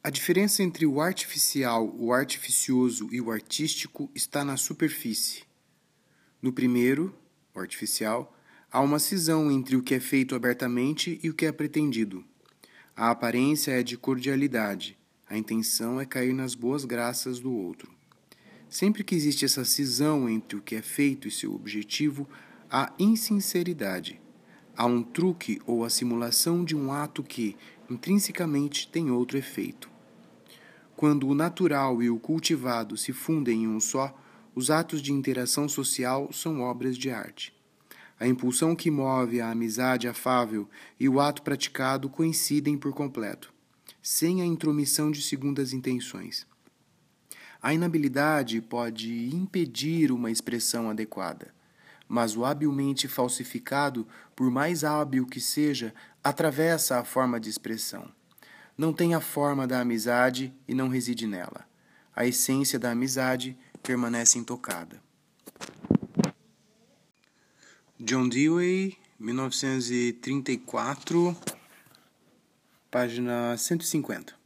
A diferença entre o artificial, o artificioso e o artístico está na superfície. No primeiro, o artificial, há uma cisão entre o que é feito abertamente e o que é pretendido. A aparência é de cordialidade, a intenção é cair nas boas graças do outro. Sempre que existe essa cisão entre o que é feito e seu objetivo, há insinceridade. Há um truque ou a simulação de um ato que, intrinsecamente, tem outro efeito. Quando o natural e o cultivado se fundem em um só, os atos de interação social são obras de arte. A impulsão que move a amizade afável e o ato praticado coincidem por completo, sem a intromissão de segundas intenções. A inabilidade pode impedir uma expressão adequada, mas o habilmente falsificado, por mais hábil que seja, atravessa a forma de expressão não tem a forma da amizade e não reside nela. A essência da amizade permanece intocada. John Dewey, 1934, página 150.